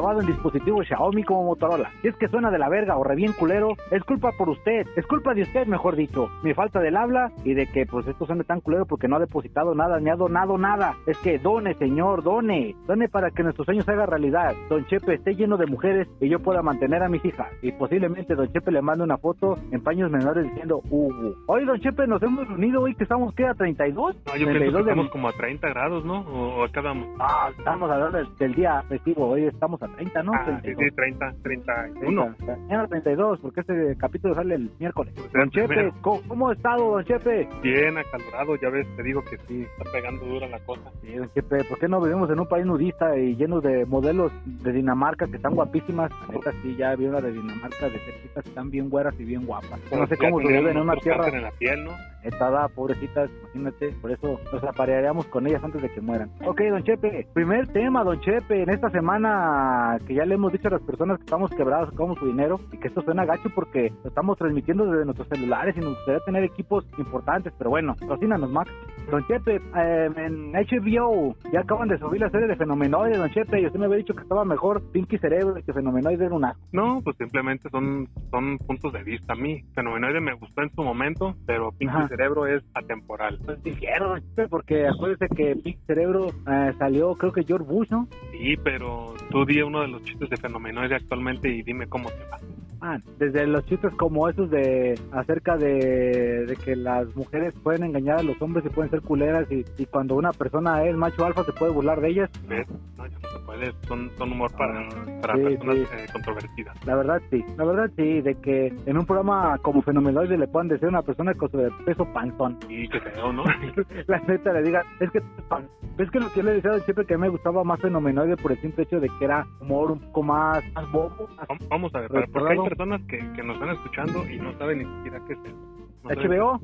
Grabado en dispositivos Xiaomi como Motorola. Si es que suena de la verga o re bien culero, es culpa por usted, es culpa de usted, mejor dicho. Mi falta del habla y de que pues esto suene tan culero porque no ha depositado nada, ni ha donado nada. Es que done, señor, done. Done para que nuestros sueños se hagan realidad. Don Chepe esté lleno de mujeres y yo pueda mantener a mis hijas. Y posiblemente Don Chepe le mande una foto en paños menores diciendo, uh, Hoy Don Chepe nos hemos reunido hoy que estamos, ¿qué? ¿A 32? No, yo pienso que estamos como a 30 grados, ¿no? ¿O, acá vamos? Ah, estamos hablando del, del día festivo. Hoy estamos a 30, ¿no? Ah, sí, sí, 30, 31. Mañana 32, porque este capítulo sale el miércoles. Pues, Don Chepe. ¿cómo, cómo ha estado, Don Chepe? Bien acalorado, ya ves, te digo que sí, está pegando dura la cosa. Sí, Don Chepe, ¿por qué no vivimos en un país nudista y lleno de modelos de Dinamarca que están guapísimas? Neta, sí, ya vi una de Dinamarca de cerquita que están bien güeras y bien guapas. No sé cómo se viven en una tierra. en la piel, ¿no? Estada, pobrecitas, imagínate, por eso nos aparearíamos con ellas antes de que mueran. Ok, don Chepe, primer tema, don Chepe, en esta semana que ya le hemos dicho a las personas que estamos quebrados, sacamos su dinero y que esto suena gacho porque lo estamos transmitiendo desde nuestros celulares y nos gustaría tener equipos importantes, pero bueno, cocínanos, Max. Don Chepe, eh, en HBO ya acaban de subir la serie de Fenomenoide, don Chepe, y usted me había dicho que estaba mejor Pinky Cerebro y que Fenomenoide era un asco. No, pues simplemente son, son puntos de vista. A mí, Fenomenoide me gustó en su momento, pero Pinky Ajá. Cerebro es atemporal. Pues Chepe, porque acuérdese que Pinky Cerebro eh, salió, creo que George Bush, ¿no? Sí, pero tú di uno de los chistes de Fenomenoide actualmente y dime cómo te va. Ah, desde los chistes como esos de acerca de, de que las mujeres pueden engañar a los hombres y pueden ser culeras y, y cuando una persona es macho alfa se puede burlar de ellas. ¿Ves? No, ya no se puede, son, son humor para, para Ah, Sí, personas sí. eh, controvertidas. La verdad sí, la verdad sí, de que en un programa como Fenomenoide le puedan decir a una persona con sobrepeso panzón. Y qué feo, ¿no? La neta le diga, es que pan- es que lo que yo le decía siempre que a mí me gustaba más Fenomenoide por el simple hecho de que era humor un poco más, más bobo, más Vamos a ver, porque hay personas que, que nos están escuchando y no saben ni siquiera qué es eso. No HBO.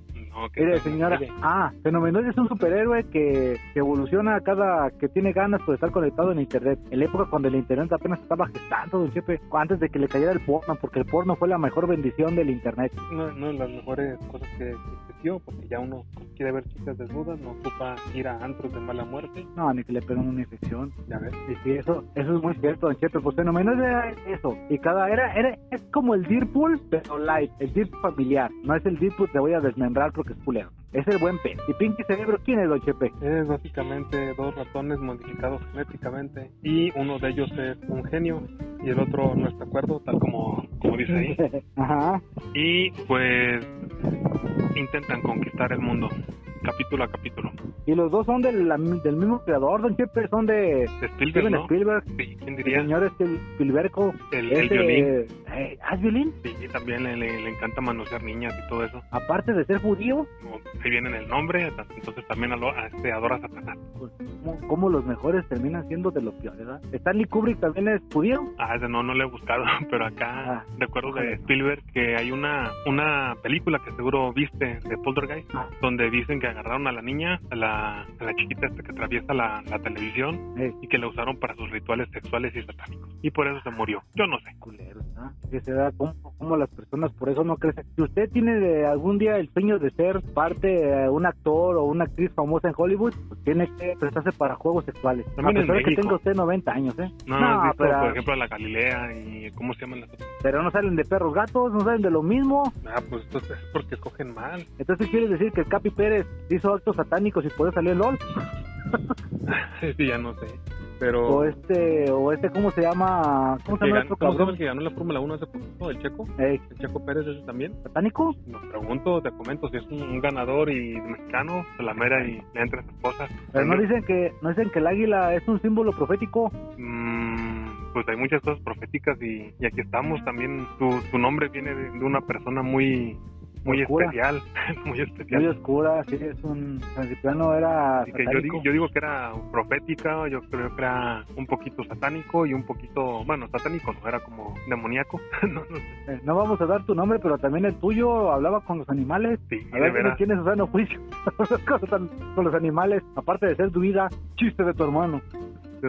Que Mire, señora, ah, Fenomenoide es un superhéroe que, que evoluciona cada que tiene ganas por estar conectado en internet. En la época cuando el internet apenas estaba gestando, don Chepe, antes de que le cayera el porno, porque el porno fue la mejor bendición del internet. No, no de las mejores cosas que existió, porque ya uno quiere ver chicas desnudas, no ocupa ir a antros de mala muerte, No, ni que le pegan una infección. ya ves. Sí, sí, eso, eso es muy cierto, don Chepe. Pues Fenomenoide era eso. Y cada era, era, es como el Deadpool, pero light, el Deadpool familiar. No es el Deadpool te voy a desmembrar porque es culero. Es el buen pez. ¿Y Pinky Cerebro quién es, don Chepe? Es básicamente dos ratones modificados genéticamente y uno de ellos es un genio y el otro no está de acuerdo, tal como, como dice ahí. Ajá. Y pues intentan conquistar el mundo, capítulo a capítulo. Y los dos son del, del mismo creador, don Chepe, son de Spielberg, Steven ¿no? Spielberg. Sí, ¿quién El diría? señor este Spielbergo. El, el Ese, violín. eh, ¿Haz violín? Sí, también le, le- le encanta manosear niñas y todo eso. Aparte de ser judío, Como Ahí viene en el nombre, entonces también alo- a- este, adora a Satanás. pues, ¿cómo, cómo los mejores terminan siendo de los peores, ¿verdad? Stanley Kubrick también es judío. Ah, ese no, no le he buscado, pero acá Ah, recuerdo de Spielberg que hay una, una película que seguro viste de Poltergeist, Ah. donde dicen que agarraron a la niña, a la, a la chiquita esta que atraviesa la, la televisión y que la usaron para sus rituales sexuales y satánicos. Y por eso se murió. Yo no sé. culeros, ¿ah? Que se da como, como las personas por eso no crecen. Si usted tiene de algún día el sueño de ser parte de un actor o una actriz famosa en Hollywood, pues tiene que prestarse para juegos sexuales. También a en pesar de que tenga usted 90 años, ¿eh? No, visto, pero, por ejemplo, a la Galilea y cómo se llaman las otras. pero no salen de perros gatos, no salen de lo mismo. Ah, pues entonces es porque escogen mal. Entonces quiere decir que el Capi Pérez hizo actos satánicos y eso salió el LOL. sí, ya no sé. Pero... O este, o este, ¿cómo se llama? ¿Cómo se llama ganó, otro ¿Cómo se llama el que ganó la Fórmula 1 hace poquito? ¿El Checo? Eh, ¿El Checo Pérez ese también? ¿Satánico? No pregunto, te comento, si es un, un ganador y mexicano, se la mera y le entra esas cosas. Pero no dicen que, no dicen que el águila es un símbolo profético. Mm, pues hay muchas cosas proféticas y, y aquí estamos también. Tu, tu nombre viene de, de una persona muy muy Oscura. especial, muy especial. Muy oscura, sí, es un... San Cipriano era que yo, digo, yo digo que era profética, yo creo que era un poquito satánico y un poquito, bueno, satánico no, era como demoníaco. no, no sé. Eh, No vamos a dar tu nombre, pero también el tuyo hablaba con los animales. Sí, A ver si tienes sano juicio con los animales, aparte de ser tu vida, chiste de tu hermano.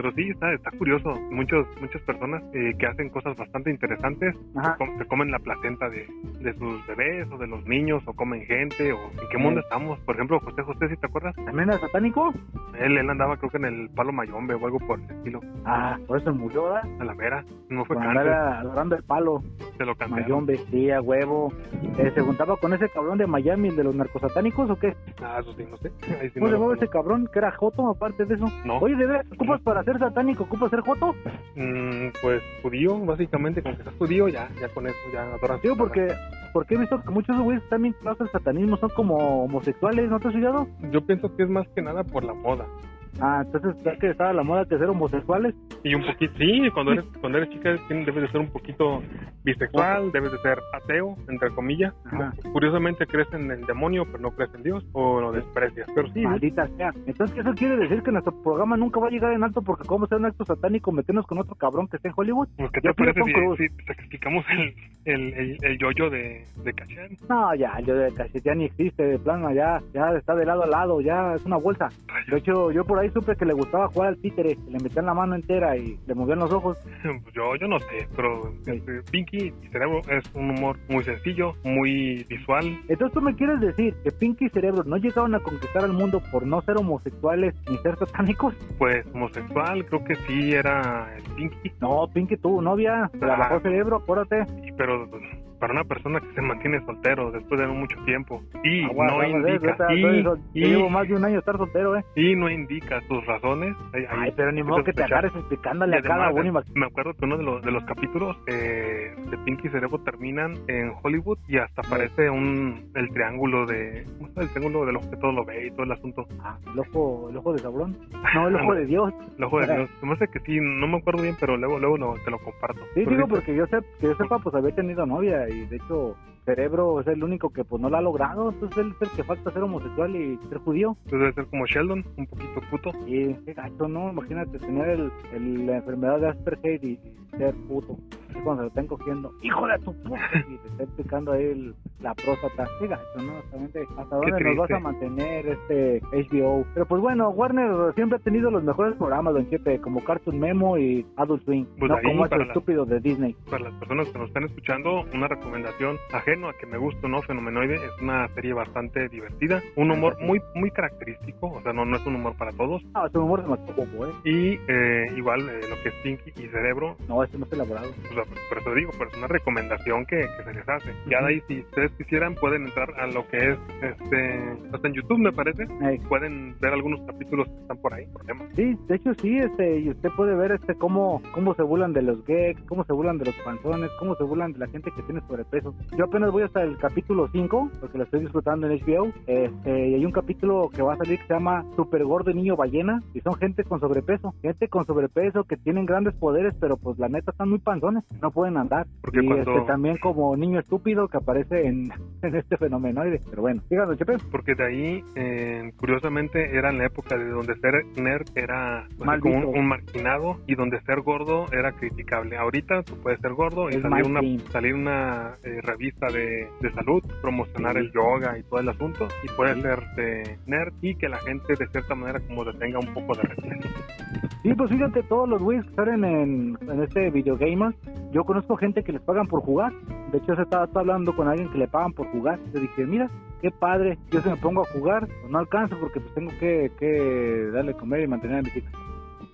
Pero sí, está, está curioso. Muchos, muchas personas eh, que hacen cosas bastante interesantes se, com- se comen la placenta de, de sus bebés o de los niños o comen gente o en qué mundo Sí. estamos. Por ejemplo, José José, si te acuerdas, ¿También era satánico? él, él andaba creo que en el palo mayombe o algo por el estilo, Ah, por eso murió, ¿verdad? a la mera. No fue cáncer, andar agarrando el palo, se lo cantaron. Mayón vestía, huevo. Eh, ¿Se juntaba con ese cabrón de Miami, el de los narcosatánicos o qué? Ah, eso sí, no sé. Ahí sí ¿Cómo no se llamaba ese cabrón que era Joto, aparte de eso? No. Oye, ¿de veras ocupas para ser satánico? ¿Ocupas ser Joto? Mm, pues judío, básicamente, con que seas judío, ya, ya con eso, ya adoran. Digo, porque, porque he visto que muchos güeyes también al satanismo son como homosexuales, ¿no te has fijado? Yo pienso que es más que nada por la moda. Ah, entonces, ¿sabes que estaba la moda de ser homosexuales? Y un poquito, sí, cuando eres, cuando eres chica debes de ser un poquito bisexual, debes de ser ateo, entre comillas. Ajá. Curiosamente crees en el demonio, pero no crees en Dios, o lo desprecias. Pero sí, Maldita sea. Entonces, ¿eso quiere decir que nuestro programa nunca va a llegar en alto porque como sea un acto satánico meternos con otro cabrón que esté en Hollywood? pues, ¿qué te parece si, si explicamos el, el, el, el yoyo de, de Cachán? No, ya, yo de casi ya ni existe, de plano, ya, ya está de lado a lado, ya es una bolsa. De hecho, yo por ahí supe que le gustaba jugar al títere, que le metían la mano entera y le movían los ojos. Yo, yo no sé, pero Sí. este, Pinky y Cerebro es un humor muy sencillo, muy visual. Entonces, ¿tú me quieres decir que Pinky y Cerebro no llegaron a conquistar al mundo por no ser homosexuales ni ser satánicos? Pues homosexual, creo que sí era el Pinky, No, Pinky tuvo novia, Ah. bajó Cerebro, acuérdate. y- pero para una persona que se mantiene soltero después de mucho tiempo y Aguas, no aguas, eh, indica ahorita, y, yo- yo y- llevo más de un año estar soltero, ¿eh? y no indica sus razones. ahí Ay, pero ni modo que te agarres explicándole Y a cada uno. me acuerdo que uno de los, de los capítulos eh, de Pinky y Cerebro terminan en Hollywood y hasta aparece un el triángulo de ¿cómo llama? el triángulo del ojo que todo lo ve y todo el asunto Ah, el ojo, el ojo de sabrón. No, el ojo de Dios. el ojo de Dios me hace que sí no me acuerdo bien pero luego luego lo- te lo comparto Sí, Pero digo, porque yo, sé, que yo sepa, pues había tenido novia y de hecho Cerebro es el único que pues no la ha logrado, entonces él es el que falta ser homosexual y ser judío. pues debe ser como Sheldon un poquito puto Y qué gacho, ¿no? Imagínate tener el, el- la enfermedad de Asperger y, y ser puto. Es cuando se lo están cogiendo, ¡hijo de tu puta! Y te está picando ahí el- la próstata. Qué gacho, ¿no? ¿hasta dónde nos vas a mantener este HBO? Pero pues bueno, Warner siempre ha tenido los mejores programas, Don Chepe, como Cartoon Memo y Adult Swing. Pues no como ese para la- estúpido de Disney. para las personas que nos están escuchando, una recomendación ajeno a que me guste o no, Fenomenoide es una serie bastante divertida, un humor muy muy característico, o sea, no, no es un humor para todos, Ah, es un humor demasiado bobo, ¿eh? y eh, igual eh, lo que es Pinky y Cerebro, No, no está elaborado. sea, por eso digo, pero es una recomendación que, que se les hace. Ya de ahí, si ustedes quisieran, pueden entrar a lo que es, este, hasta en YouTube me parece, Ey. pueden ver algunos capítulos que están por ahí, por tema. Sí, de hecho sí, este, y usted puede ver este cómo, cómo se burlan de los gays, cómo se burlan de los panzones, cómo se burlan de la gente que tiene sobrepeso. Yo apenas voy hasta el capítulo 5, porque lo estoy disfrutando en HBO, este, y hay un capítulo que va a salir que se llama Super Gordo Niño Ballena, y son gente con sobrepeso, gente con sobrepeso que tienen grandes poderes, pero pues la neta están muy panzones, no pueden andar. Porque y cuando- este, también como niño estúpido que aparece en, en este fenomenoide. Pero bueno, díganos, Chepe. Porque de ahí, eh, curiosamente, era en la época de donde ser nerd era pues, Mal como un, un marginado y donde ser gordo era criticable. Ahorita tú puedes ser gordo y Es salir una, salir una eh, revista de, de salud, promocionar el yoga y todo el asunto y puedes Sí. ser de nerd y que la gente de cierta manera como te tenga un poco de respeto. Sí, pues fíjate, todos los güeyes que salen en, en este videogamer, yo conozco gente que les pagan por jugar. De hecho, se estaba, hablando con alguien que le pagan por jugar. Le dije, mira, qué padre, yo se me pongo a jugar, no alcanzo porque pues tengo que, que darle comer y mantener a mis hijas.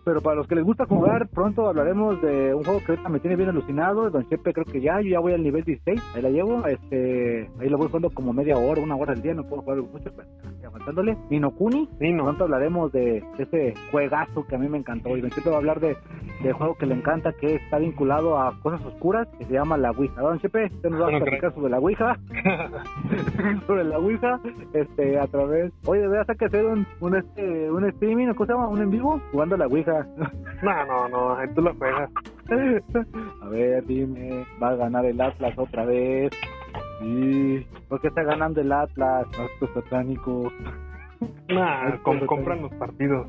Pero para los que les gusta jugar, pronto hablaremos de un juego que ahorita me tiene bien alucinado. Don Chepe creo que ya, yo ya voy al nivel 16, ahí la llevo. este Ahí lo voy jugando como media hora, una hora al día, no puedo jugar mucho, pero estoy avanzándole. Ninokuni, Sí, no. Pronto hablaremos de, de ese juegazo que a mí me encantó. Y Don Chepe va a hablar de, de juego que le encanta, que está vinculado a cosas oscuras, que se llama la Ouija. Don Chepe, usted nos va a platicar sobre la Ouija, sobre la Ouija, este, a través... Oye, de verdad que hacer un, un, este, un streaming, ¿cómo se llama? ¿Un en vivo? Jugando la Ouija. No, no, no, tú lo juegas. a ver, dime, ¿va a ganar el Atlas otra vez? Sí, porque está ganando el Atlas, actos satánicos. Nah, com- compran los partidos.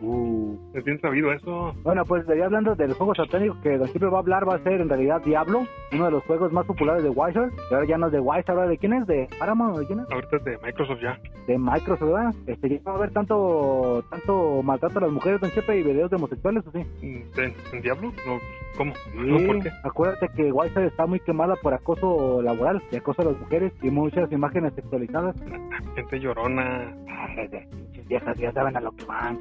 Uh. ¿Es bien sabido eso? Bueno, pues ya hablando de los juegos satánicos que Don Chipe va a hablar, va a ser en realidad Diablo, uno de los juegos más populares de. Y ahora ya no es de Wildstar, ahora de quién es, de Paramount, o de quién es, Ahorita es de Microsoft ya. de Microsoft, ¿verdad? Este, ya va a haber tanto, tanto maltrato a las mujeres, Don Chepe, y videos de homosexuales, ¿o sí? ¿En, en Diablo? No, ¿Cómo? No, Sí, ¿Por qué? acuérdate que Wildstar está muy quemada por acoso laboral y acoso a las mujeres y muchas imágenes sexualizadas. Gente llorona. Ay, pinches viejas ya saben a lo que van.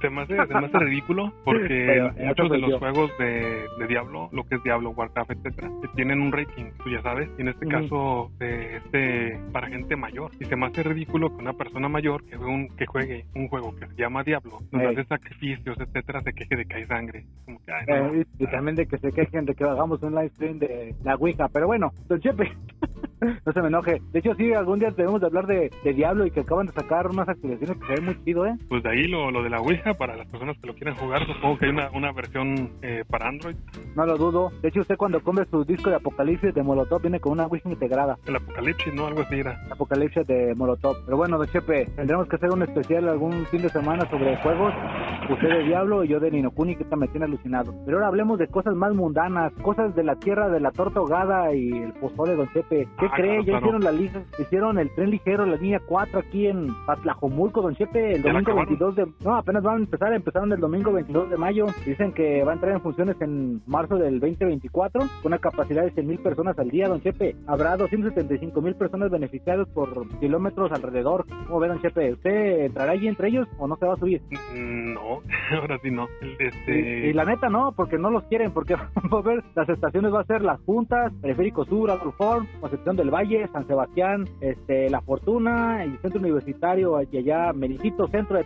Se me, hace, se me hace ridículo porque Pero, muchos de los yo. juegos de, de Diablo, lo que es Diablo, Warcraft, etcétera, tienen un rating, tú ya sabes, y en este caso eh, este para gente mayor. Y se me hace ridículo que una persona mayor que, un, que juegue un juego que se llama Diablo, donde Ey. hace sacrificios, etcétera, se queje de que hay sangre. Como que, ay, no, Eh, y, y también de que se quejen de que hagamos un live stream de la Ouija. Pero bueno, Don Chepe, no se me enoje. De hecho, sí, algún día debemos de hablar de, de Diablo y que acaban de sacar unas actualizaciones que se ven muy chido, ¿eh? Pues de ahí lo, lo de la Ouija, para las personas que lo quieran jugar, supongo que hay una, una versión eh, para Android, No lo dudo. De hecho, usted cuando compre su disco de Apocalipsis de Molotov viene con una Ouija integrada. el Apocalipsis, ¿no? Algo así era. Apocalipsis de Molotov. Pero bueno, Don Chepe, tendremos que hacer un especial algún fin de semana sobre juegos. Usted de Diablo y yo de Ninokuni, que esta me tiene alucinado. Pero ahora hablemos de cosas más mundanas, cosas de la tierra de la torta ahogada y el pozole, Don Chepe. ¿Qué Ah, cree? claro, ya claro. hicieron la lista, hicieron el tren ligero, la línea 4 aquí en Patlajomulco, Don Chepe, el ¿Ya la domingo acabaron? 22 de... No, apenas van a empezar, empezaron el domingo 22 de mayo. Dicen que va a entrar en funciones en marzo del 2024 con una capacidad de 100 mil personas al día, Don Chepe. Habrá 275 mil personas beneficiadas por kilómetros alrededor. ¿Cómo ve, Don Chepe? ¿Usted entrará allí entre ellos o no se va a subir? Mm, No, ahora sí no. Y, Este, y la neta no, porque no los quieren, porque va a ver, las estaciones va a ser Las Juntas, Periférico Sur, Alform, Concepción del Valle, San Sebastián, este, La Fortuna, el Centro Universitario, y allá, Mericito, Centro de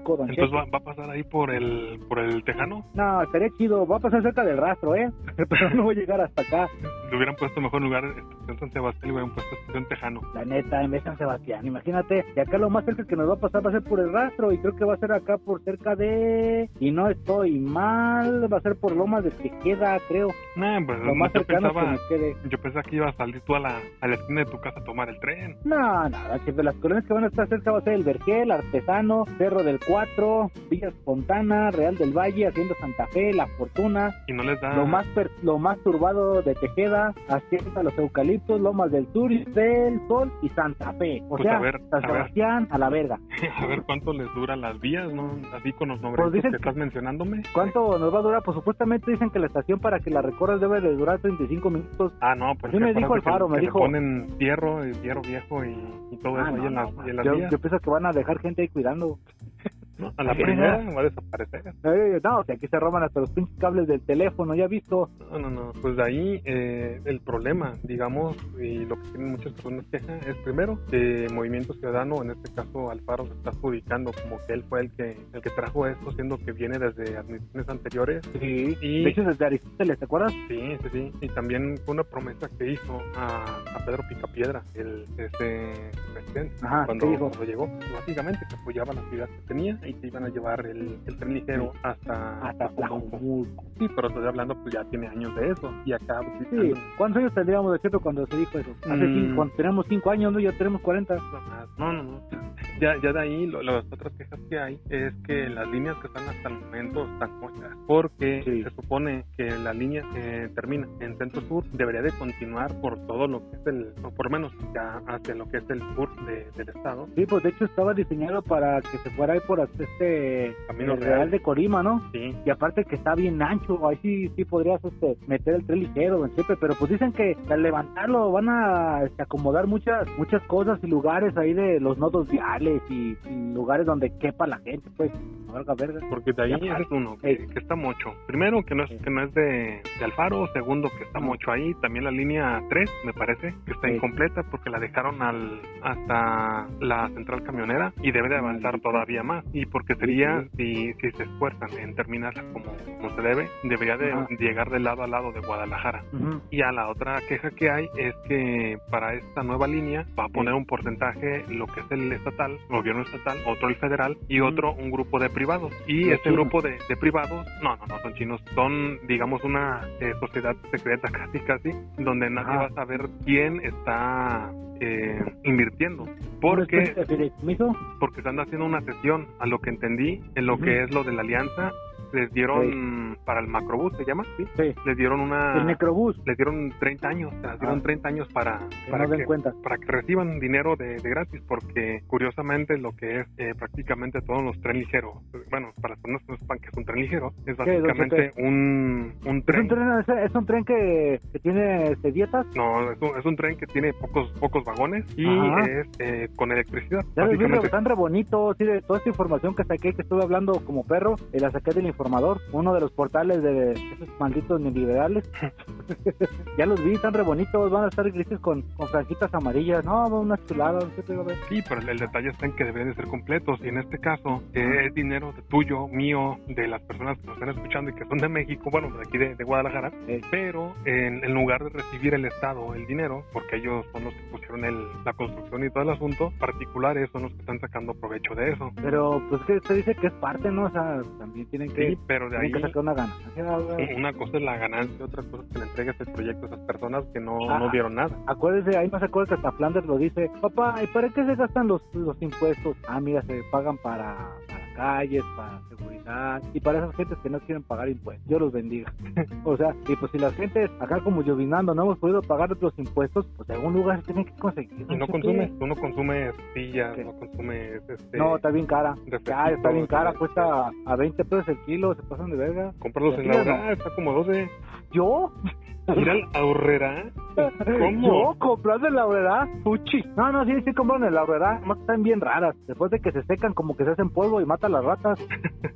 Don Entonces va, va a pasar ahí por el por el Tejano. No, estaría chido, va a pasar cerca del rastro, ¿eh? Pero no voy a llegar hasta acá, Le hubieran puesto mejor lugar Estación San Sebastián y le hubieran puesto Estación Tejano. la neta, en vez de San Sebastián, imagínate, y acá lo más cerca que nos va a pasar va a ser por el rastro, y creo que va a ser acá por cerca de, y no estoy mal, va a ser por Lomas de Tejeda, creo, Nah, pues lo más yo cercano que pensaba, nos quede. yo pensaba que iba a salir tú a la, a la esquina de tu casa a tomar el tren. No, nada, que de las colonias que van a estar cerca va a ser el Vergel, Artesano, Cerro del Cuatro, Villa Espontana, Real del Valle, Hacienda Santa Fe, La Fortuna, Y no les da... lo más per- lo más turbado de Tejeda, Hacienda Los Eucaliptos, Lomas del Sur, del Sol y Santa Fe. O Pues sea, a ver, San a ver. Sebastián a la verga. a ver cuánto les duran las vías, ¿no? Así con los nombres Pues dicen que que- estás mencionándome. ¿Cuánto nos va a durar? Pues supuestamente dicen que la estación para que la recorras debe de durar 35 minutos. Ah, no, pues Así me dijo Alfaro, que, me que le dijo- ponen hierro, hierro viejo y, y todo Ah, eso no, ahí las, en las yo, vías. yo pienso que van a dejar gente ahí cuidando. ¿No? A la primera va a desaparecer. No, o sea, aquí se roban hasta los pinches cables del teléfono, ya visto. No, no, no. Pues de ahí eh, el problema, digamos, y lo que tienen muchas personas queja es primero que Movimiento Ciudadano, en este caso Alfaro, se está adjudicando como que él fue el que el que trajo esto, siendo que viene desde administraciones anteriores. Sí, Y- de hecho desde Aristóteles, ¿te acuerdas? Sí, sí, sí. Y también fue una promesa que hizo a, a Pedro Picapiedra, el este presidente, Ajá, cuando, cuando llegó. Básicamente que apoyaba la ciudad que tenía y que iban a llevar el, el tren ligero hasta, Hasta Tlajomulco. Sí, pero estoy hablando, pues ya tiene años de eso. Y acá, pues, Sí, ¿cuántos años tendríamos de cierto cuando se dijo eso? Hace Mm. cinco, cuando teníamos años, ¿no? Ya tenemos 40. No, no, no. Ya, ya de ahí, lo- las otras quejas que hay es que las líneas que están hasta el momento están muertas. Porque Sí. se supone que la línea que termina en Centro Sur debería de continuar por todo lo que es el, o por menos ya hacia lo que es el sur de- del estado. Sí, pues de hecho estaba diseñado para que se fuera ahí por este Camino Real. Real de Colima, ¿no? Sí. Y aparte que está bien ancho, ahí sí, sí podrías este, meter el tren ligero, don Chepe, pero pues dicen que al levantarlo van a este, acomodar muchas muchas cosas y lugares ahí de los nodos viales y, y lugares donde quepa la gente, pues, valga verga. Porque de ahí es uno, que, está mucho. Primero, que no es, que no es de, de Alfaro. Segundo, que está Ajá. mucho ahí. También la línea 3, me parece, que está incompleta porque la dejaron al hasta la central camionera y debe de avanzar todavía más. Y porque sería, si, si se esfuerzan en terminarla como, como se debe, debería de Ajá. llegar de lado a lado de Guadalajara. Y a la otra queja que hay es que para esta nueva línea va a poner un porcentaje lo que es el estatal, gobierno estatal, otro el federal y otro un grupo de privados. Y este chinos. grupo de, de privados, no, no, no son chinos, son, digamos, una eh, sociedad secreta casi, casi, donde nadie Ajá. va a saber quién está eh, invirtiendo. ¿Una Porque porque están haciendo una sesión, a lo que entendí, en lo que es lo de la alianza, les dieron para el macrobús, ¿se llama? Sí. Sí. Les dieron una... El necrobús. Les dieron 30 años, les dieron Ah. 30 años para, Que para, no que, cuenta. para que reciban dinero de, de gratis, porque curiosamente lo que es eh, prácticamente todos los tren ligeros, bueno, para personas que no sepan que es un tren ligero, es ¿Qué, don básicamente un, un ¿Es tren... un tren, es, es un tren que, que tiene este, dietas? No, es un, es un tren que tiene pocos pocos vagones y Ajá. es eh, con electricidad. Ya los están re bonitos, sí, de toda esta información que saqué, que estuve hablando como perro, eh, la saqué del informador, uno de los portales de esos malditos neoliberales. ya los vi, están re bonitos, van a estar grises con, con franjitas amarillas, no, unas chuladas, ¿qué te digo? Sí, pero el, el detalle está en que deben de ser completos y en este caso eh, es dinero de tuyo, mío, de las personas que nos están escuchando y que son de México, bueno, de aquí de, de Guadalajara, Eh. pero en, en lugar de recibir el Estado el dinero, porque ellos son los que pusieron el, la construcción y todo el asunto, particulares son los que están sacando provecho de eso. Pero pues que se dice que es parte, ¿no? O sea, también tienen que, Sí, pero de ahí que sacar una ganancia. una cosa es la ganancia, otra cosa es que le entregues el proyecto a esas personas que no, Ah. no dieron nada. Acuérdese, ahí más acuerdo que hasta Flanders lo dice, papá, ¿y para qué se gastan los, los impuestos? Ah, mira, se pagan para, para calles, para seguridad y para esas gentes que no quieren pagar impuestos. Dios los bendiga. o sea, y pues si las gentes acá como llovinando no hemos podido pagar los impuestos, pues de algún lugar se tienen que conseguir. Y no consumes, tú no consumes sillas, no consumes este, No, está bien cara. Ya, está bien cara, este, cuesta a 20 pesos el kilo, se pasan de verga. Cómpralos en la ¿o hora, está como 12. ¿Yo? Ir al ahorrera. ¿Cómo? Yo comprando en la verdad, fuchi. No, no, sí, sí la verdad, más están bien raras. Después de que se secan, como que se hacen polvo y matan las ratas.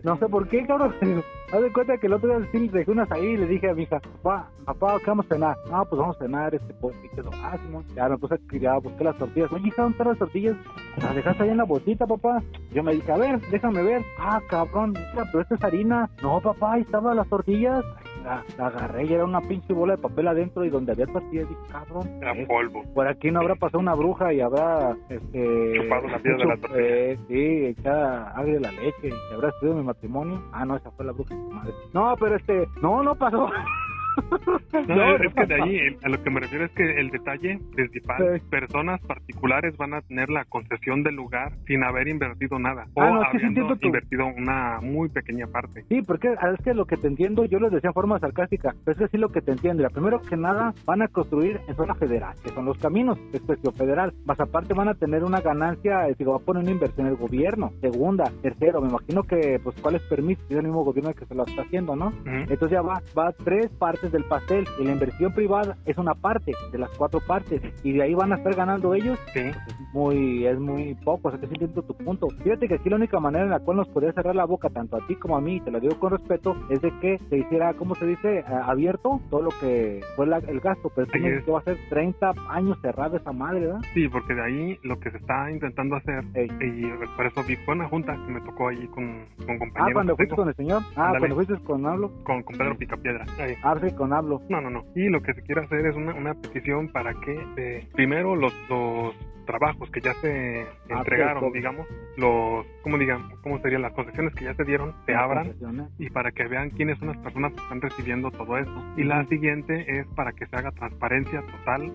No sé por qué, cabrón. Haz de cuenta que el otro día sí dejé unas ahí y le dije a mi hija, papá, papá, ¿qué vamos a cenar? No, pues vamos a cenar este pollo. Y quedó, Simón. Ya me puse a ya busqué las tortillas. Oye, hija, ¿dónde están las tortillas? Las dejaste ahí en la bolsita, papá. Yo me dije, a ver, déjame ver. Ah, cabrón, pero esta es harina. No, papá, ahí estaban las tortillas. La, la agarré y era una pinche bola de papel adentro y donde había dije, cabrón. Era eh, polvo. por aquí no habrá pasado una bruja y habrá este Chupado la piel de la tortilla. eh, sí echada agria la leche y habrá estudiado mi matrimonio ah no esa fue la bruja madre no pero este no no pasó No, es que de ahí, a lo que me refiero es que el detalle principal, Sí. personas particulares van a tener la concesión del lugar sin haber invertido nada. O Ah, no, sí, invertido una muy pequeña parte. Sí, porque es que lo que te entiendo, yo les decía en forma sarcástica, pero es que sí lo que te entiendo. La primero que nada, van a construir en zona federal, que son los caminos, es cuestión federal. Más aparte van a tener una ganancia, si va a poner una inversión el gobierno. Segunda, tercero, me imagino que, pues, ¿cuáles permisos? Es el mismo gobierno que se lo está haciendo, ¿no? Entonces ya va, va tres partes del pastel y la inversión privada es una parte de las cuatro partes y de ahí van a estar ganando ellos Sí. es muy es muy poco, o sea sí entiendo tu punto. Fíjate que aquí la única manera en la cual nos podría cerrar la boca tanto a ti como a mí, te lo digo con respeto, es de que se hiciera, ¿cómo se dice? A- abierto todo lo que fue la- el gasto, pero dices es. que va a ser 30 años cerrada esa madre, ¿verdad? Sí, porque de ahí lo que se está intentando hacer, Ey. y por eso vi, fue una junta que me tocó ahí con, con compañeros. Ah, cuando fuiste con el señor. Ah, Ándale. cuando fuiste con Hablo. con, con Pedro Picapiedra. Ahí. Ah, sí, con Hablo. No, no, no. Y lo que se quiere hacer es una, una petición para que eh, primero los, los trabajos que ya se Ah, entregaron, digamos, los, ¿cómo digan? ¿Cómo serían las concesiones que ya se dieron? Se abran y para que vean quiénes son las personas que están recibiendo todo eso. Y la siguiente es para que se haga transparencia total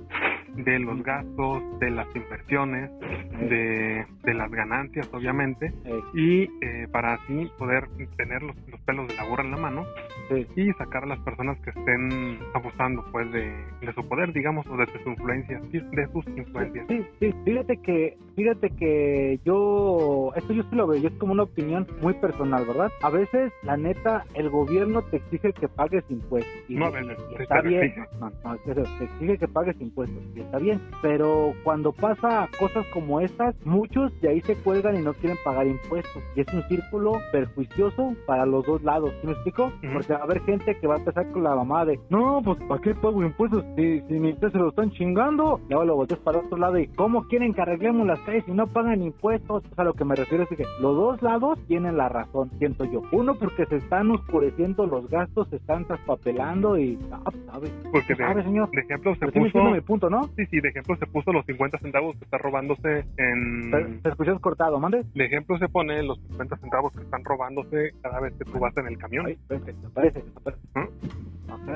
de los gastos, de las inversiones, de, de las ganancias, obviamente, y eh, para así poder tener los, los pelos de la burra en la mano y sacar a las personas que estén abusando pues de, de su poder, digamos, o de sus influencias, sí, de sus influencias. Sí, sí, fíjate que, fíjate que yo, esto yo sí lo veo, es como una opinión muy personal, ¿verdad? A veces, la neta, el gobierno te exige que pagues impuestos. Y, No, a y- veces, y está bien, no, no, te exige que pagues impuestos, y está bien, pero cuando pasa cosas como estas, muchos de ahí se cuelgan y no quieren pagar impuestos, y es un círculo perjuicioso para los dos lados, ¿sí me explico? Porque va a haber gente que va a empezar con la mamá de, no, pues ¿para qué pago impuestos si, si mi se lo están chingando? Y ahora lo volteas para otro lado y ¿cómo quieren que arreglemos las calles si no pagan impuestos? O sea, lo que me refiero es que los dos lados tienen la razón, siento yo. Uno porque se están oscureciendo los gastos, se están traspapelando y, ah, sabe, Porque de, sabe señor. de ejemplo se Pero sí me entiende mi puso, punto, ¿no? Sí, sí, de ejemplo se puso los 50 centavos que está robándose en... Te, te escuchas cortado, mande. De ejemplo se pone los 50 centavos que están robándose cada vez que tú vas en el camión. Ay, espérate, aparece, aparece. ¿Mm? Ok.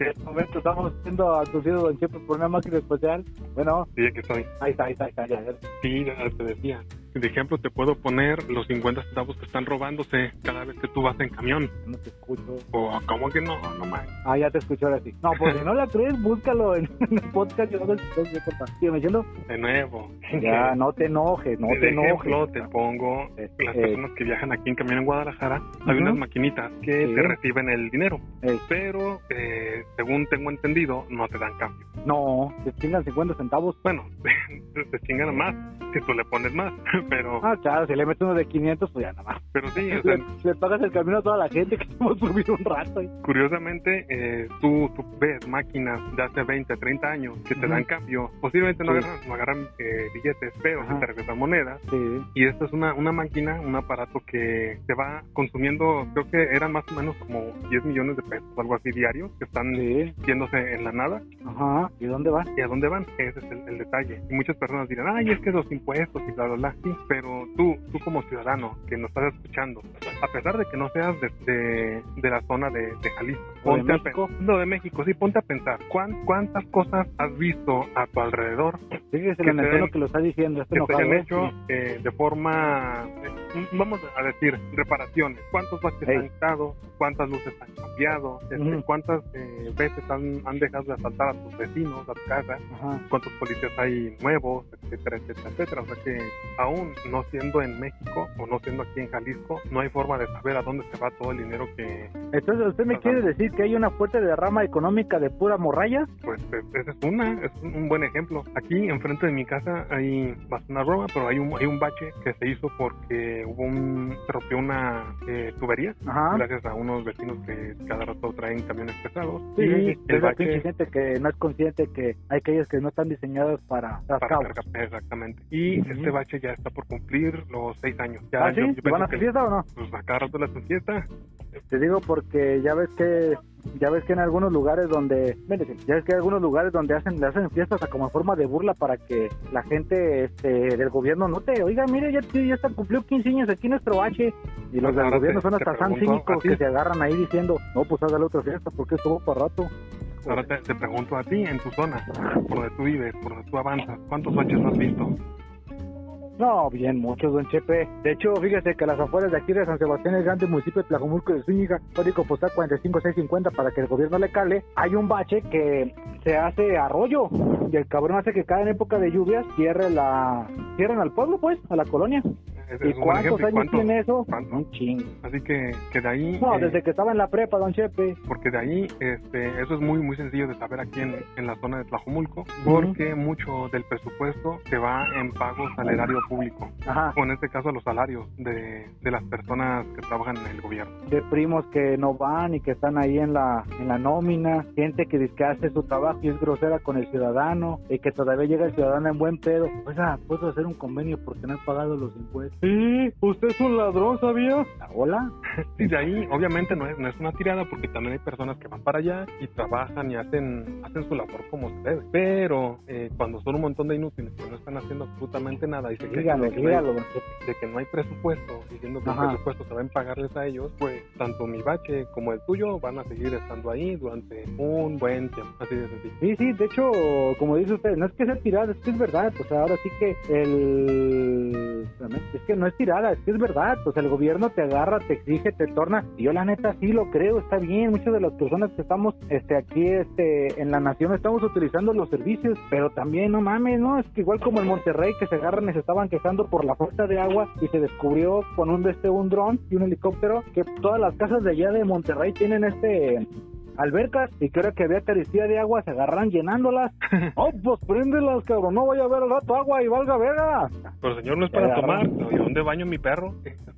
En este momento estamos siendo abducidos, don Chepe, por una máquina especial. Bueno, Sí, aquí estoy. ahí está, ahí está, ahí está. Ya, ya. Sí, ya te decía. De ejemplo te puedo poner los 50 centavos que están robándose cada vez que tú vas en camión. No te escucho. O como que no, no más. Ah, ya te escucho ahora sí. No, pues si no la crees, búscalo en el podcast. Yo no sé si te corta. Sígueme diciendo. De nuevo. Ya, no te enojes, no de te enojes. ejemplo, te pongo Eh, las eh. personas que viajan aquí en camión en Guadalajara. Hay Ujú. unas maquinitas que Sí. te reciben el dinero, Eh, pero eh, según tengo entendido, no te dan cambio. no, te chingan 50 centavos. Bueno, te chingan más si tú le pones más, pero, Ah, claro, si le metes uno de 500, pues ya nada más. pero sí, o sea, Le, le pagas el camino a toda la gente que hemos subido un rato. y- curiosamente, eh, tú, tú ves máquinas de hace 20, 30 años que te dan cambio. Posiblemente no Sí. agarran, no agarran eh, billetes, pero Ajá. sí te regresan monedas. Sí. Y esta es una, una máquina, un aparato que se va consumiendo, creo que eran más o menos como 10 millones de pesos, algo así diarios, que están Sí. yéndose en la nada. Ajá. ¿Y dónde van? ¿Y a dónde van? Ese es el, el detalle. Y muchas personas dirán, ay, es que los impuestos y bla, bla, bla. Sí, pero tú, tú como ciudadano que nos estás escuchando, a pesar de que no seas de, de, de la zona de, de Jalisco, ¿O de ponte a México? pen- no, de México, sí, ponte a pensar, ¿cuán- ¿cuántas cosas has visto a tu alrededor Que el se tono den- que lo está diciendo. Está que hecho eh, de forma, eh, vamos a decir, reparaciones. ¿Cuántos baches han estado? ¿Cuántas luces han cambiado? Este. ¿Cuántas eh, veces han, han dejado de asaltar a tus vecinos, a tu casa? Ajá. ¿Cuántos policías hay nuevos? Etcétera, etcétera, etcétera. O sea que aún no siendo en México o no siendo aquí en Jalisco, no hay forma de saber a dónde se va todo el dinero que, Entonces, ¿usted me quiere decir que hay una fuerte derrama económica de pura morralla? pues es- esa es una, es un, buen ejemplo. Aquí enfrente de mi casa hay va a sonar broma, pero hay un, hay un bache que se hizo porque hubo un, se rompió una eh, tubería Ajá. gracias a unos vecinos que cada rato traen camiones pesados. Sí, y el bache gente que no es consciente que hay aquellas que no están diseñadas para para cargar- exactamente. Y este bache ya está por cumplir los seis años. Ya, ¿Ah, sí? yo- yo ¿Van a hacer fiesta o no? Pues a cada rato le hacen fiesta. Te digo porque ya ves que ya ves que en algunos lugares donde ya ves que hay algunos lugares donde hacen le hacen fiestas hasta como forma de burla para que la gente este del gobierno note, oiga, mire, ya, ya está cumplió 15 años aquí nuestro H y los del Ahora gobierno son hasta tan cínicos que se agarran ahí diciendo, no, pues hágale otra fiesta porque estuvo para rato. Ahora te, te pregunto a ti, en tu zona, por donde tú vives, por donde tú avanzas, ¿cuántos baches has visto? No, bien, muchos, don Chepe. De hecho, fíjese que a las afueras de aquí de San Sebastián, el grande municipio de Tlajomulco de Zúñiga, código postal 45650 para que el gobierno le cale, hay un bache que se hace arroyo y el cabrón hace que cada en época de lluvias cierre la... cierren al pueblo, pues, a la colonia. Es- ¿Y es cuántos ejemplo, ¿y años cuántos? tiene eso? Un chingo. Así que, que de ahí... No, eh, desde que estaba en la prepa, don Chepe. porque de ahí este, eso es muy muy sencillo de saber aquí en, en la zona de Tlajomulco porque mucho del presupuesto se va en pagos al erario público Ajá. o en este caso los salarios de, de las personas que trabajan en el gobierno de primos que no van y que están ahí en la en la nómina, gente que dice que hace su trabajo y es grosera con el ciudadano y que todavía llega el ciudadano en buen pedo. Oiga, puedo hacer un convenio porque no he pagado los impuestos. Sí, usted es un ladrón, ¿sabía? Hola. y de ahí obviamente no es, no es una tirada porque también hay personas que van para allá y trabajan y hacen hacen su labor como se debe pero eh, cuando son un montón de inútiles que no están haciendo absolutamente nada y se quejan de de que no hay presupuesto, diciendo que Ajá. el presupuesto se va a pagarles a ellos, pues tanto mi bache como el tuyo van a seguir estando ahí durante un buen tiempo. Así de sencillo. Sí, sí, de hecho, como dice usted, no es que sea tirada, es que es verdad. O sea, ahora sí que el. Es que no es tirada, es que es verdad. Pues el gobierno te agarra, te exige, te torna. Yo, la neta, sí lo creo, está bien. Muchas de las personas que estamos este, aquí este, en la nación estamos utilizando los servicios, pero también, no mames, ¿no? Es que igual como en Monterrey, que se agarran y se estaban quejando por la falta de agua y se descubrió con un, este, un dron y un helicóptero que todas las casas de allá de Monterrey tienen este albercas y que ahora que había carestía de agua se agarran llenándolas. oh, pues préndelas, cabrón, no vaya a ver al rato agua y valga verga. Pero señor, no es para Eh, tomar. ¿Y dónde baño mi perro?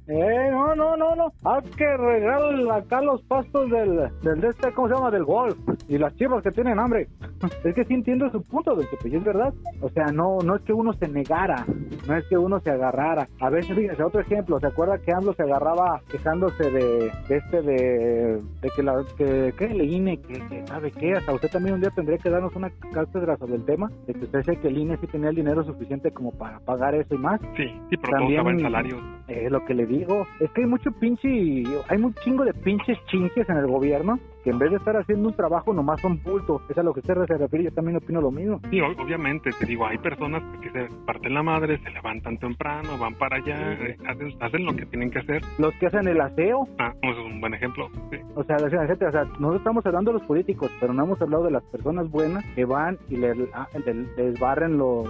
Eh, no, no, no, no. Hay que regar acá los pastos del, del de este, ¿cómo se llama? Del golf. Y las chivas que tienen hambre. Es que sí entiendo su punto, del que es verdad. O sea, no, no es que uno se negara, no es que uno se agarrara. A veces, fíjense, otro ejemplo, ¿se acuerda que AMLO se agarraba quejándose de, de este, de, de que, la, que, que le INE, que, sabe qué, hasta usted también un día tendría que darnos una cátedra sobre el tema, de que usted sé que el INE sí tenía el dinero suficiente como para pagar eso y más. Sí, sí, pero también, todo estaba en Es lo que le digo, es que hay mucho pinche, hay un chingo de pinches chinches en el gobierno que en vez de estar haciendo un trabajo nomás son bultos, es a lo que usted se refiere, yo también opino lo mismo. Sí, obviamente, te digo, hay personas que se parten la madre, se levantan temprano, van para allá, eh, hacen, hacen lo que tienen que hacer. Los que hacen el aseo. Ah, eso es un buen ejemplo. O sea, o sea, nosotros estamos hablando de los políticos, pero no hemos hablado de las personas buenas que van y les, ah, les barren los,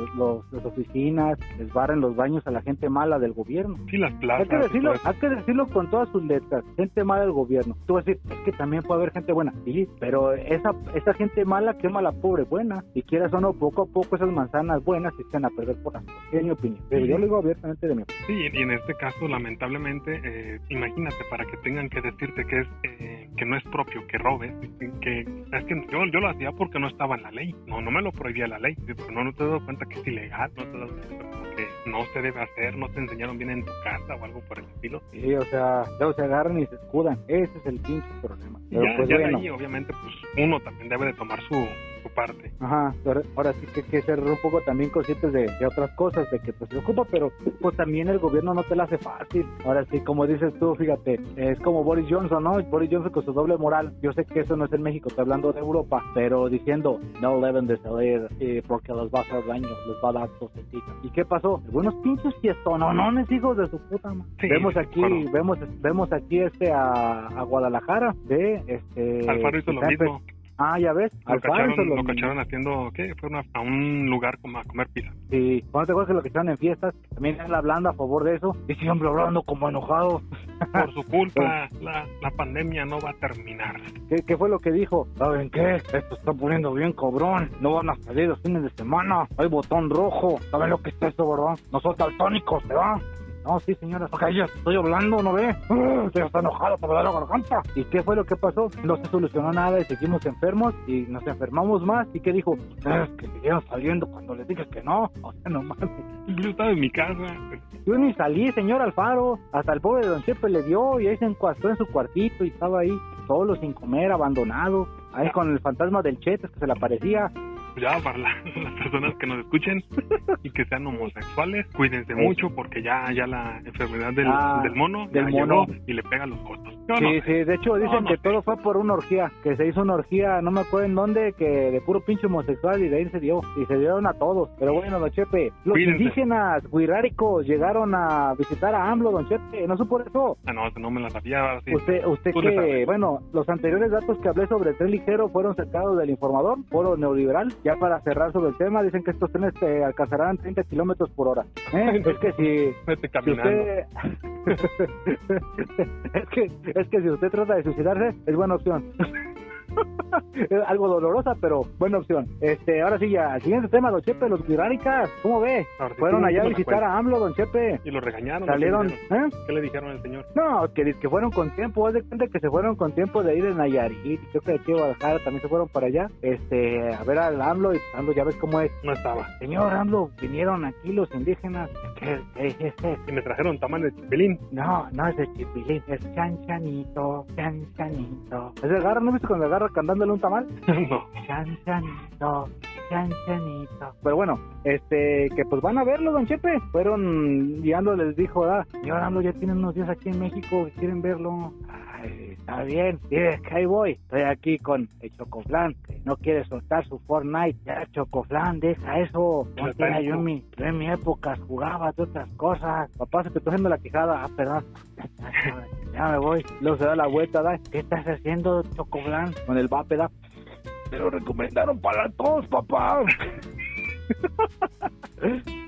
las oficinas, les barren los baños a la gente mala del gobierno. Sí, las plazas. Hay que decirlo, hay que decirlo con todas sus letras, gente mala del gobierno. Tú vas a decir, es que también puede haber gente buena. Sí, pero esa, esa gente mala quema a la pobre buena. Y quieras o no, poco a poco esas manzanas buenas se echan a perder por las Es mi opinión. Pero yo lo digo abiertamente de mi opinión. Sí, y en este caso, lamentablemente, eh, imagínate, para que tengan que decirte que es eh, que no es propio que robes, que es que yo, yo lo hacía porque no estaba en la ley. No, no me lo prohibía la ley. Pero no, no te das cuenta que es ilegal, no te das cuenta que no se debe hacer, no te enseñaron bien en tu casa o algo por el estilo. Sí, o sea, luego se agarran y se escudan. Ese es el pinche problema. Pero pues, ahí, obviamente, pues uno también debe de tomar su, su parte. Ajá, ahora sí que hay que ser un poco también conscientes de, otras cosas, de que pues se ocupa, pero pues también el gobierno no te la hace fácil. Ahora sí, como dices tú, fíjate, es como Boris Johnson, ¿no? Boris Johnson con su doble moral. Yo sé que eso no es en México, estoy hablando de Europa, pero diciendo, no deben de salir eh, porque les va a hacer daño, les va a dar tosecita. ¿Y qué pasó? Buenos pinches fiestonones, hijos de su puta madre. vemos aquí, vemos, vemos aquí este a, a Guadalajara, de este... Alfaro hizo lo mismo. Ah, ya ves. Lo, cacharon, lo... cacharon, haciendo, ¿qué? Fue a un lugar como a comer pizza. Sí, cuando te acuerdas que lo cacharon en fiestas, también él hablando a favor de eso, y siempre hablando como enojado. Por su culpa, la, la pandemia no va a terminar. ¿Qué, ¿Qué, fue lo que dijo? ¿Saben qué? Esto está poniendo bien cobrón. No van a salir los fines de semana. Hay botón rojo. ¿Saben lo que es eso, verdad? No son daltónicos, ¿verdad? No, sí, señora. Ok, ya estoy hablando, ¿no ve? Uh, estoy hasta enojado por la garganta. ¿Y qué fue lo que pasó? No se solucionó nada y seguimos enfermos y nos enfermamos más. ¿Y qué dijo? Es que siguieron saliendo cuando les dije que no. O sea, no mames. Yo estaba en mi casa. Yo ni salí, señor Alfaro. Hasta el pobre Don Chepe le dio y ahí se encuastró en su cuartito y estaba ahí solo, sin comer, abandonado. Ahí con el fantasma del Chetes que se le aparecía ya para las personas que nos escuchen y que sean homosexuales, cuídense mucho porque ya ya la enfermedad del, ah, del mono del mono y le pega los ojos. sí, sí, de hecho dicen que todo fue por una orgía, que se hizo una orgía, no me acuerdo en dónde, que de puro pinche homosexual y de ahí se dio, y se dieron a todos. Pero bueno, don Chepe, los indígenas guiráricos llegaron a visitar a AMLO, don Chepe, ¿no supo eso? Ah, no, no me la sabía. Usted, usted que, bueno, los anteriores datos que hablé sobre el tren ligero fueron sacados del informador, foro neoliberal, ya para cerrar sobre el tema, dicen que estos trenes te alcanzarán 30 kilómetros por hora. ¿Eh? es que si, si usted... es, que, es que si usted trata de suicidarse, es buena opción. algo dolorosa, pero buena opción. Este, ahora sí, ya, siguiente tema, don Chepe, los guiráricas, ¿cómo ve? fueron allá a visitar a AMLO, don Chepe. Y lo regañaron. Salieron, ¿eh? ¿Qué le dijeron al señor? No, que, que fueron con tiempo, haz de cuenta que se fueron con tiempo de ir en Nayarit, creo que de aquí Guadalajara también se fueron para allá, este, a ver al AMLO, y AMLO ya ves cómo es. No estaba. Señor AMLO, vinieron aquí los indígenas, ¿qué, es Y me trajeron tamal de chipilín. No, no es de chipilín, es chanchanito, chanchanito. Es de garra, ¿no viste cuando agarra cantándole un tamal? no. Chanchanito, chanchanito. Pero bueno, este, que pues van a verlo, don Chepe. Fueron guiando, les dijo, ah, señor AMLO ya tienen unos días aquí en México, quieren verlo. Ay, está bien, que ahí voy. Estoy aquí con el Chocoflan, que no quiere soltar su Fortnite. Ya, Chocoflan, deja eso. No yo en mi, en mi época jugaba de otras cosas. Papá, se te está haciendo la quijada. Ah, perdón. Ya me voy. Luego se da la vuelta, da. ¿Qué estás haciendo, Chocoflan? Con el vape, da. Me lo recomendaron para todos, papá.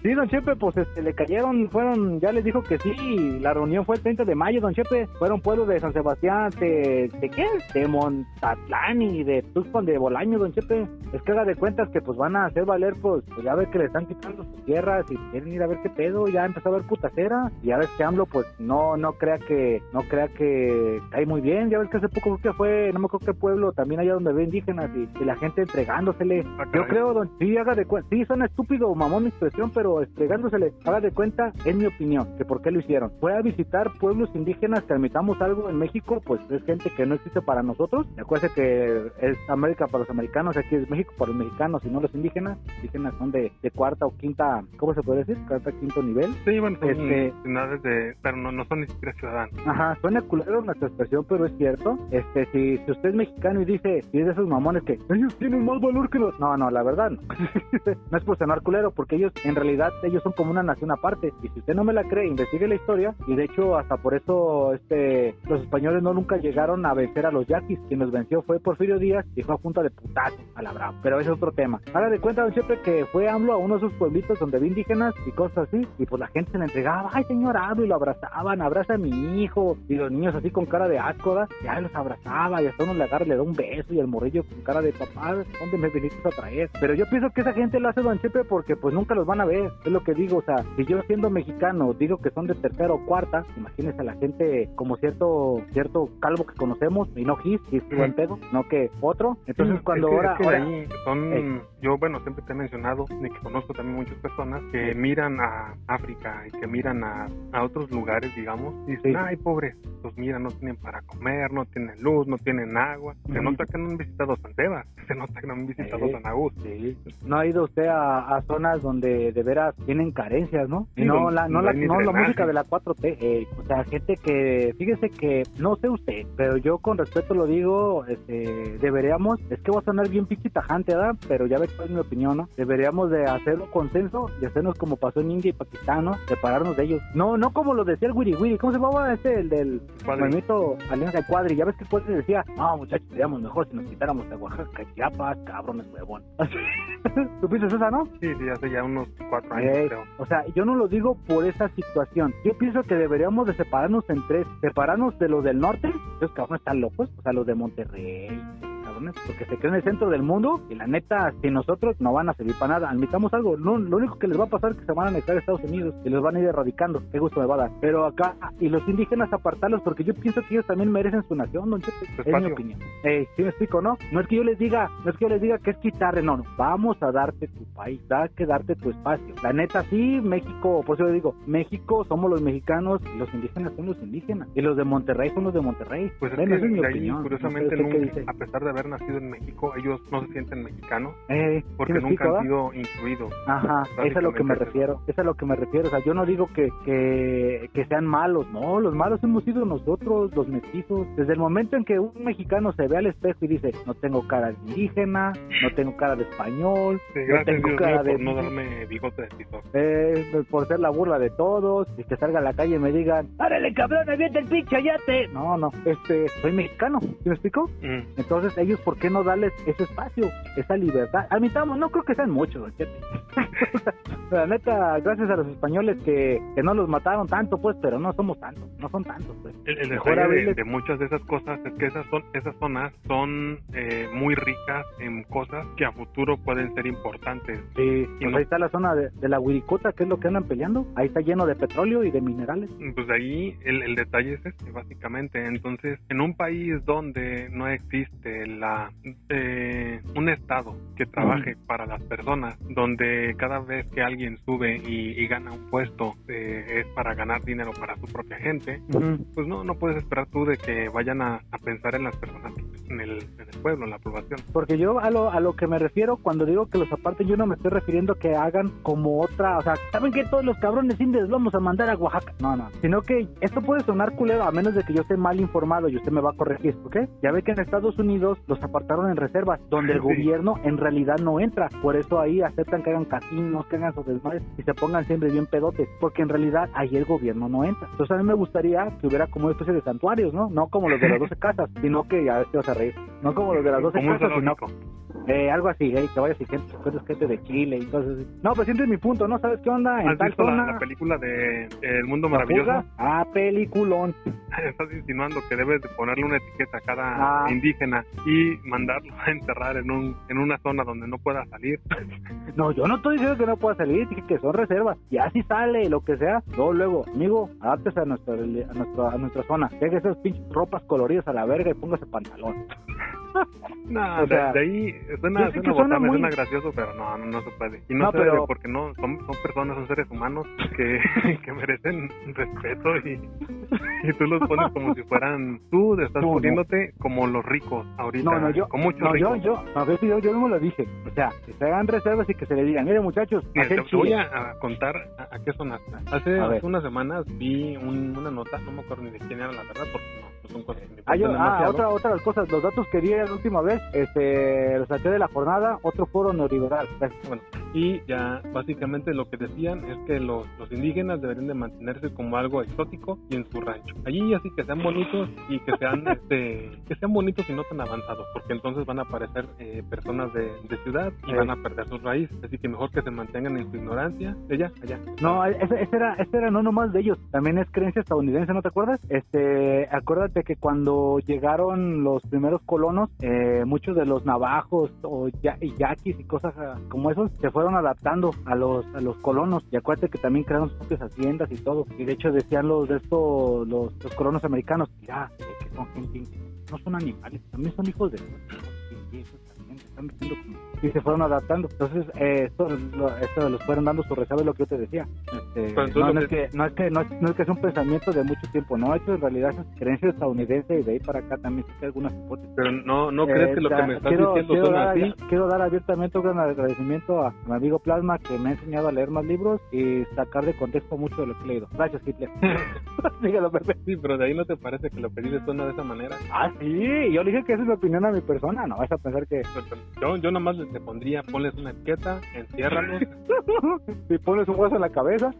Sí, don Chepe, pues este, le cayeron, fueron, ya les dijo que sí, la reunión fue el 30 de mayo, don Chepe, fueron pueblos de San Sebastián, de, ¿de qué? De Montatlán y de Tuxpan de Bolaño, don Chepe. Es que haga de cuentas que pues van a hacer valer, pues, pues, ya ve que le están quitando sus tierras y quieren ir a ver qué pedo, ya empezó a ver putacera, y ya ves que AMLO, pues, no, no crea que, no crea que cae muy bien, ya ves que hace poco creo que fue, no me acuerdo qué pueblo, también allá donde ve indígenas y, la gente entregándosele. Ah, Yo creo, don, sí, haga de cuentas, sí, son estúpido, mamón mi expresión, pero estregándosele. Haga de cuenta, en mi opinión, que por qué lo hicieron. Fue a visitar pueblos indígenas que admitamos algo en México, pues es gente que no existe para nosotros. Acuérdense que es América para los americanos, aquí es México para los mexicanos y no los indígenas. Indígenas son de, de cuarta o quinta, ¿cómo se puede decir? Cuarta, quinto nivel. Sí, bueno, son Este- nacionales de, pero no, no son ni siquiera ciudadanos. Ajá, suena culero nuestra expresión, pero es cierto. Este, si, si usted es mexicano y dice, y es de esos mamones que ellos tienen más valor que los... No, no, la verdad no. no es por sonar culero, porque ellos, en realidad, ellos son como una nación aparte. Y si usted no me la cree, investigue la historia. Y de hecho, hasta por eso, este, los españoles no nunca llegaron a vencer a los yaquis. Quien los venció fue Porfirio Díaz y fue a punta de putazo a la brava. Pero ese es otro tema. Haga de cuenta, don Chepe, que fue AMLO a uno de esos pueblitos donde había indígenas y cosas así. Y pues la gente se le entregaba, ay, señor AMLO, y lo abrazaban, abraza a mi hijo. Y los niños así con cara de asco, ¿verdad? ya los abrazaba y hasta uno le agarra le da un beso y el morrillo con cara de papá, ¿dónde me viniste a traer? Pero yo pienso que esa gente lo hace Don Chepe porque pues nunca los van a ver, es lo que digo, o sea, si yo siendo mexicano digo que son de tercera o cuarta, imagínense a la gente como cierto cierto calvo que conocemos, y no Gis, Gis es buen pedo, no que otro, entonces Sí, cuando es que- ahora, es que ahora- ahí son. Yo bueno, siempre te he mencionado de que conozco también muchas personas que miran a África y que miran a, a otros lugares, digamos, y dicen, Sí. ay, pobres, pues mira, no tienen para comer, no tienen luz, no tienen agua. Se nota que no han visitado San Sebas, se nota que no han visitado Sí. San Agustín. Sí. No ha ido usted a, a zonas donde de veras tienen carencias, ¿no? Y no la, no no la, no la música de la 4T. eh, o sea, gente que, fíjese que, no sé usted, pero yo con respeto lo digo, este, deberíamos, es que va a sonar bien pinche tajante, ¿verdad? Pero ya ve cuál es mi opinión, ¿no? Deberíamos de hacer un consenso y hacernos como pasó en India y Pakistán, ¿no? Separarnos de ellos. No, no como lo decía el Wiri Wiri, ¿cómo se llamaba este, el del movimiento Alianza de Cuadri? Ya ves que el Cuadri decía, no, muchachos, seríamos mejor si nos quitáramos de Oaxaca, Chiapas, cabrones, huevón. ¿Tú piensas esa, no? Sí, sí, hace ya unos cuatro años, Eh, creo. o sea, yo no lo digo por esa situación. Yo pienso que deberíamos de separarnos en tres. Separarnos de los del norte, esos cabrones están locos, o sea, los de Monterrey, cabrones, porque se creen en el centro del mundo y la neta, sin nosotros no van a servir para nada. Admitamos algo, no, lo único que les va a pasar es que se van a anexar a Estados Unidos y los van a ir erradicando. Qué gusto me va a dar. Pero acá, y los indígenas apartarlos, porque yo pienso que ellos también merecen su nación, don Chepe. Es mi opinión. Eh, ¿Sí me explico, no? No es que yo les diga, no es que yo les diga que es quitarle, no, no. Vamos a darte tu país, da que darte tu espacio. La neta, sí, México, por eso le digo, México somos los mexicanos y los indígenas son los indígenas. Y los de Monterrey son los de Monterrey. Pues es Bueno, que esa es mi ahí, opinión. curiosamente, No sé nunca, a pesar de haber nacido en México, ellos no se sienten mexicanos Eh, ¿sí porque me nunca explico, han sido incluidos. Ajá, es a lo que me refiero, es a lo que me refiero, o sea, yo no digo que, que, que sean malos, no, los malos hemos sido nosotros, los mestizos, desde el momento en que un mexicano se ve al espejo y dice, no tengo cara de indígena, no tengo cara de español, Sí, no tengo Dios cara de... por no darme bigote de piso. eh, por ser la burla de todos, y que salga a la calle y me digan, ¡Árale cabrón, avienta el pinche! No, no, este, soy mexicano, ¿sí me explico? Mm. Entonces, ellos, ¿por qué no darles ese espacio, esa libertad? Admitamos, no creo que sean muchos, don Chepe. La neta, gracias a los españoles que, que no los mataron tanto, pues, pero no somos tantos, no son tantos, pues. El, el Mejor de, de muchas de esas cosas es que esas son esas zonas son eh, muy ricas en cosas que a futuro pueden ser importantes. Sí, Y pues no- ahí está la zona de, de la Huiricota, que es lo que andan peleando. Ahí está lleno de petróleo y de minerales. Pues de ahí el, el detalle es este, básicamente. Entonces, en un país donde no existe la eh, un estado que trabaje para las personas, donde cada vez que alguien sube y, y gana un puesto eh, es para ganar dinero para su propia gente, pues no, no puedes esperar tú de que vayan a, a pensar en las personas en el, en el pueblo, en la población. Porque yo a lo, a lo que me refiero cuando digo que los aparten, yo no me estoy refiriendo que hagan como otra, o sea, ¿saben que todos los cabrones indios los vamos a mandar a Oaxaca? No, no, sino que esto puede sonar culero a menos de que yo esté mal informado y usted me va a corregir, ¿ok? Ya ve que en Estados Unidos los apartaron en reservas, donde el Sí. gobierno en realidad no entra, por eso ahí aceptan que hagan casinos, que hagan sus desmadres y se pongan siempre bien pedotes, porque en realidad ahí el gobierno no entra. Entonces a mí me gustaría que hubiera como una especie de santuarios, ¿no? No como los de las 12 casas, sino que ya te vas a reír, no como los de las 12 Como un casas, sino eh, algo así, eh, que vayas y gente, gente de Chile y cosas así. No, pues sientes mi punto, ¿no? ¿Sabes qué onda? En ¿Has tal visto zona. la película de El Mundo Maravilloso? Ah, peliculón. Estás insinuando que debes de ponerle una etiqueta a cada Ah. indígena y mandarlo a enterrar en un en una zona donde no pueda salir. No, yo no estoy diciendo que no pueda salir, que son reservas. Ya si sale, lo que sea, luego, luego, amigo, adáptese a nuestra, a nuestra, a nuestra zona. Deje esas pinches ropas coloridas a la verga y póngase pantalón. No, de, ahí suena, suena, suena, muy... suena, gracioso, pero no, no, no se puede. Y no, no se pero... debe porque no, son, son personas, son seres humanos que, que merecen respeto y, y tú los pones como si fueran, tú estás poniéndote como los ricos ahorita, no, no, yo, con muchos no, ricos. Yo, yo, a yo, yo no lo dije, o sea, que se hagan reservas y que se le digan, mire muchachos, Mira, te, te, voy a, contar a, a qué sonaste. Hace, hace unas semanas vi un, una nota, no me acuerdo ni de quién era la verdad, porque no son cosas que me ah, yo, ah, otra, otra de las cosas, los datos que di la última vez, este, los saqué de la jornada, otro foro neoliberal. Bueno, y ya básicamente lo que decían es que los, los indígenas deberían de mantenerse como algo exótico y en su rancho. Allí así que sean bonitos y que sean, este, que sean bonitos y no tan avanzados, porque entonces van a aparecer eh, personas de, de, ciudad y sí. van a perder sus raíces. Así que mejor que se mantengan en su ignorancia, de allá, allá. No, ese, ese era, ese era no nomás de ellos, también es creencia estadounidense, ¿no te acuerdas? Este, acuérdate que cuando llegaron los primeros colonos, eh, muchos de los navajos o ya, y yaquis y cosas ah, como esos se fueron adaptando a los a los colonos. Y acuérdate que también crearon sus propias haciendas y todo. Y de hecho decían los de estos los, colonos americanos, ya, que son gente, no son animales, también son hijos de Dios. Y se fueron adaptando. Entonces, eh, esto, lo, esto los fueron dando su rezago, es lo que yo te decía. Este, no, no, es que, no, es que, no, es, no es que es un pensamiento de mucho tiempo, no, hecho en realidad es creencia estadounidense y de ahí para acá también hay algunas hipótesis. Pero no, no crees eh, que lo que me estás quiero, diciendo quiero son dar, así. Quiero dar abiertamente un gran agradecimiento a mi amigo Plasma que me ha enseñado a leer más libros y sacar de contexto mucho de lo que he leído. Gracias, Hitler. Dígalo, Pepe. Sí, pero de ahí no te parece que lo pedí de zona de esa manera. Ah, sí, yo le dije que esa es mi opinión a mi persona, no vas a pensar que... Yo, yo nomás le pondría, ponle una etiqueta, enciérralos. y pones un hueso en la cabeza.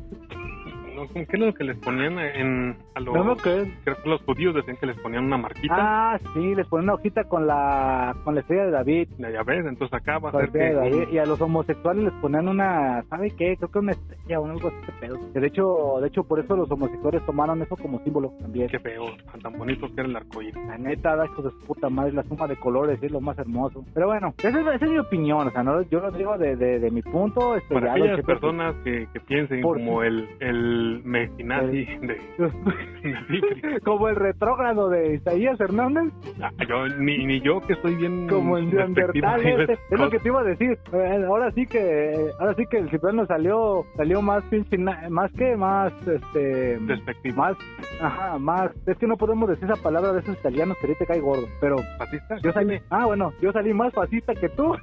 No, ¿Qué es lo que les ponían en, a los, no, ¿qué? creo que los judíos decían que les ponían una marquita? Ah, sí, les ponían una hojita con la con la estrella de David. Ya ves, entonces acá va a ser que... David. Y a los homosexuales les ponían una, ¿sabe qué? Creo que una estrella o algo así de pedo. Que De hecho, de hecho, por eso los homosexuales tomaron eso como símbolo también. Qué feo, tan, bonito que era el arcoíris. La neta, da hijos de su puta madre, la suma de colores es lo más hermoso. Pero bueno, esa es, esa es mi opinión, o sea, no, yo lo digo de, de, de mi punto. Este, Para ya aquellas personas que, que piensen como el, el mexinazi de, de como el retrógrado de Isaías Hernández, Ah, yo, ni, ni yo que estoy bien como el Neandertal este. Es lo que te iba a decir. Eh, Ahora sí que, ahora sí que el cipriano salió, salió más pinche, más que, más, este, Despectivo. más, ajá, más, es que no podemos decir esa palabra de esos italianos que ahorita cae gordo, pero ¿Fascista? yo salí, ah bueno, yo salí más fascista que tú.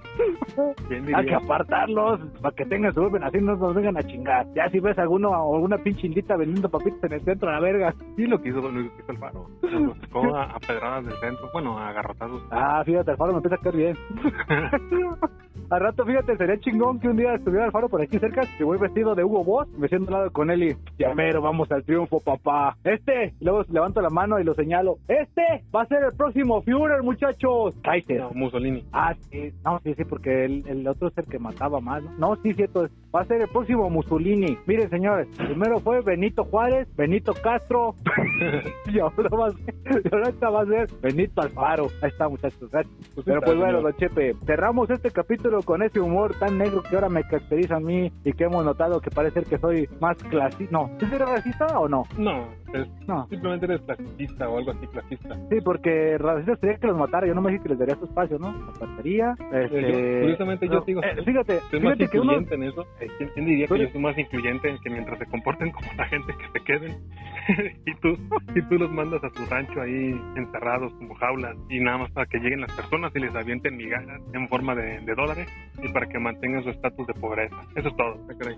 ¿Quién Hay que apartarlos para que tengan su orden, así no nos vengan a chingar. Ya si ves alguno alguna pinche indita vendiendo papitas en el centro, a la verga. Sí, lo que hizo, lo que hizo el faro. Los sacó a, a pedradas del centro, bueno, a garrotazos. Ah, fíjate, el faro me empieza a caer bien. Al rato, fíjate, sería chingón que un día estuviera el faro por aquí cerca y voy vestido de Hugo Boss, me siento al lado con él y ya mero, vamos al triunfo, papá. Este, y luego levanto la mano y lo señalo. Este va a ser el próximo Führer, muchachos. Kaiser. No, Mussolini. Ah, sí, no, sí, sí, porque el, el otro es el que mataba más, ¿no? No, sí, cierto, va a ser el próximo Mussolini. Miren, señores, primero fue Benito Juárez, Benito Castro, y ahora va a ser, y ahorita va a ser Benito Alfaro. Ahí está, muchachos, gracias. Pues Pero pues bueno, don Chepe, cerramos este capítulo con ese humor tan negro que ahora me caracteriza a mí y que hemos notado que parece que soy más clasista. No, ¿sí será racista o no? No, es, No. simplemente eres clasista o algo así, clasista. Sí, porque racista sería que los matara. Yo no me dije que les daría su espacio, ¿no? Los mataría. Este... curiosamente yo no, digo- eh, fíjate, Soy más fíjate que uno... incluyente en eso. Eh, ¿Quién, quién diría que yo soy más incluyente en que mientras se comporten como la gente que se queden y tú y tú los mandas a su rancho ahí encerrados como jaulas y nada más para que lleguen las personas y les avienten migajas en forma de, de dólares y para que mantengan su estatus de pobreza. Eso es todo. ¿qué creen?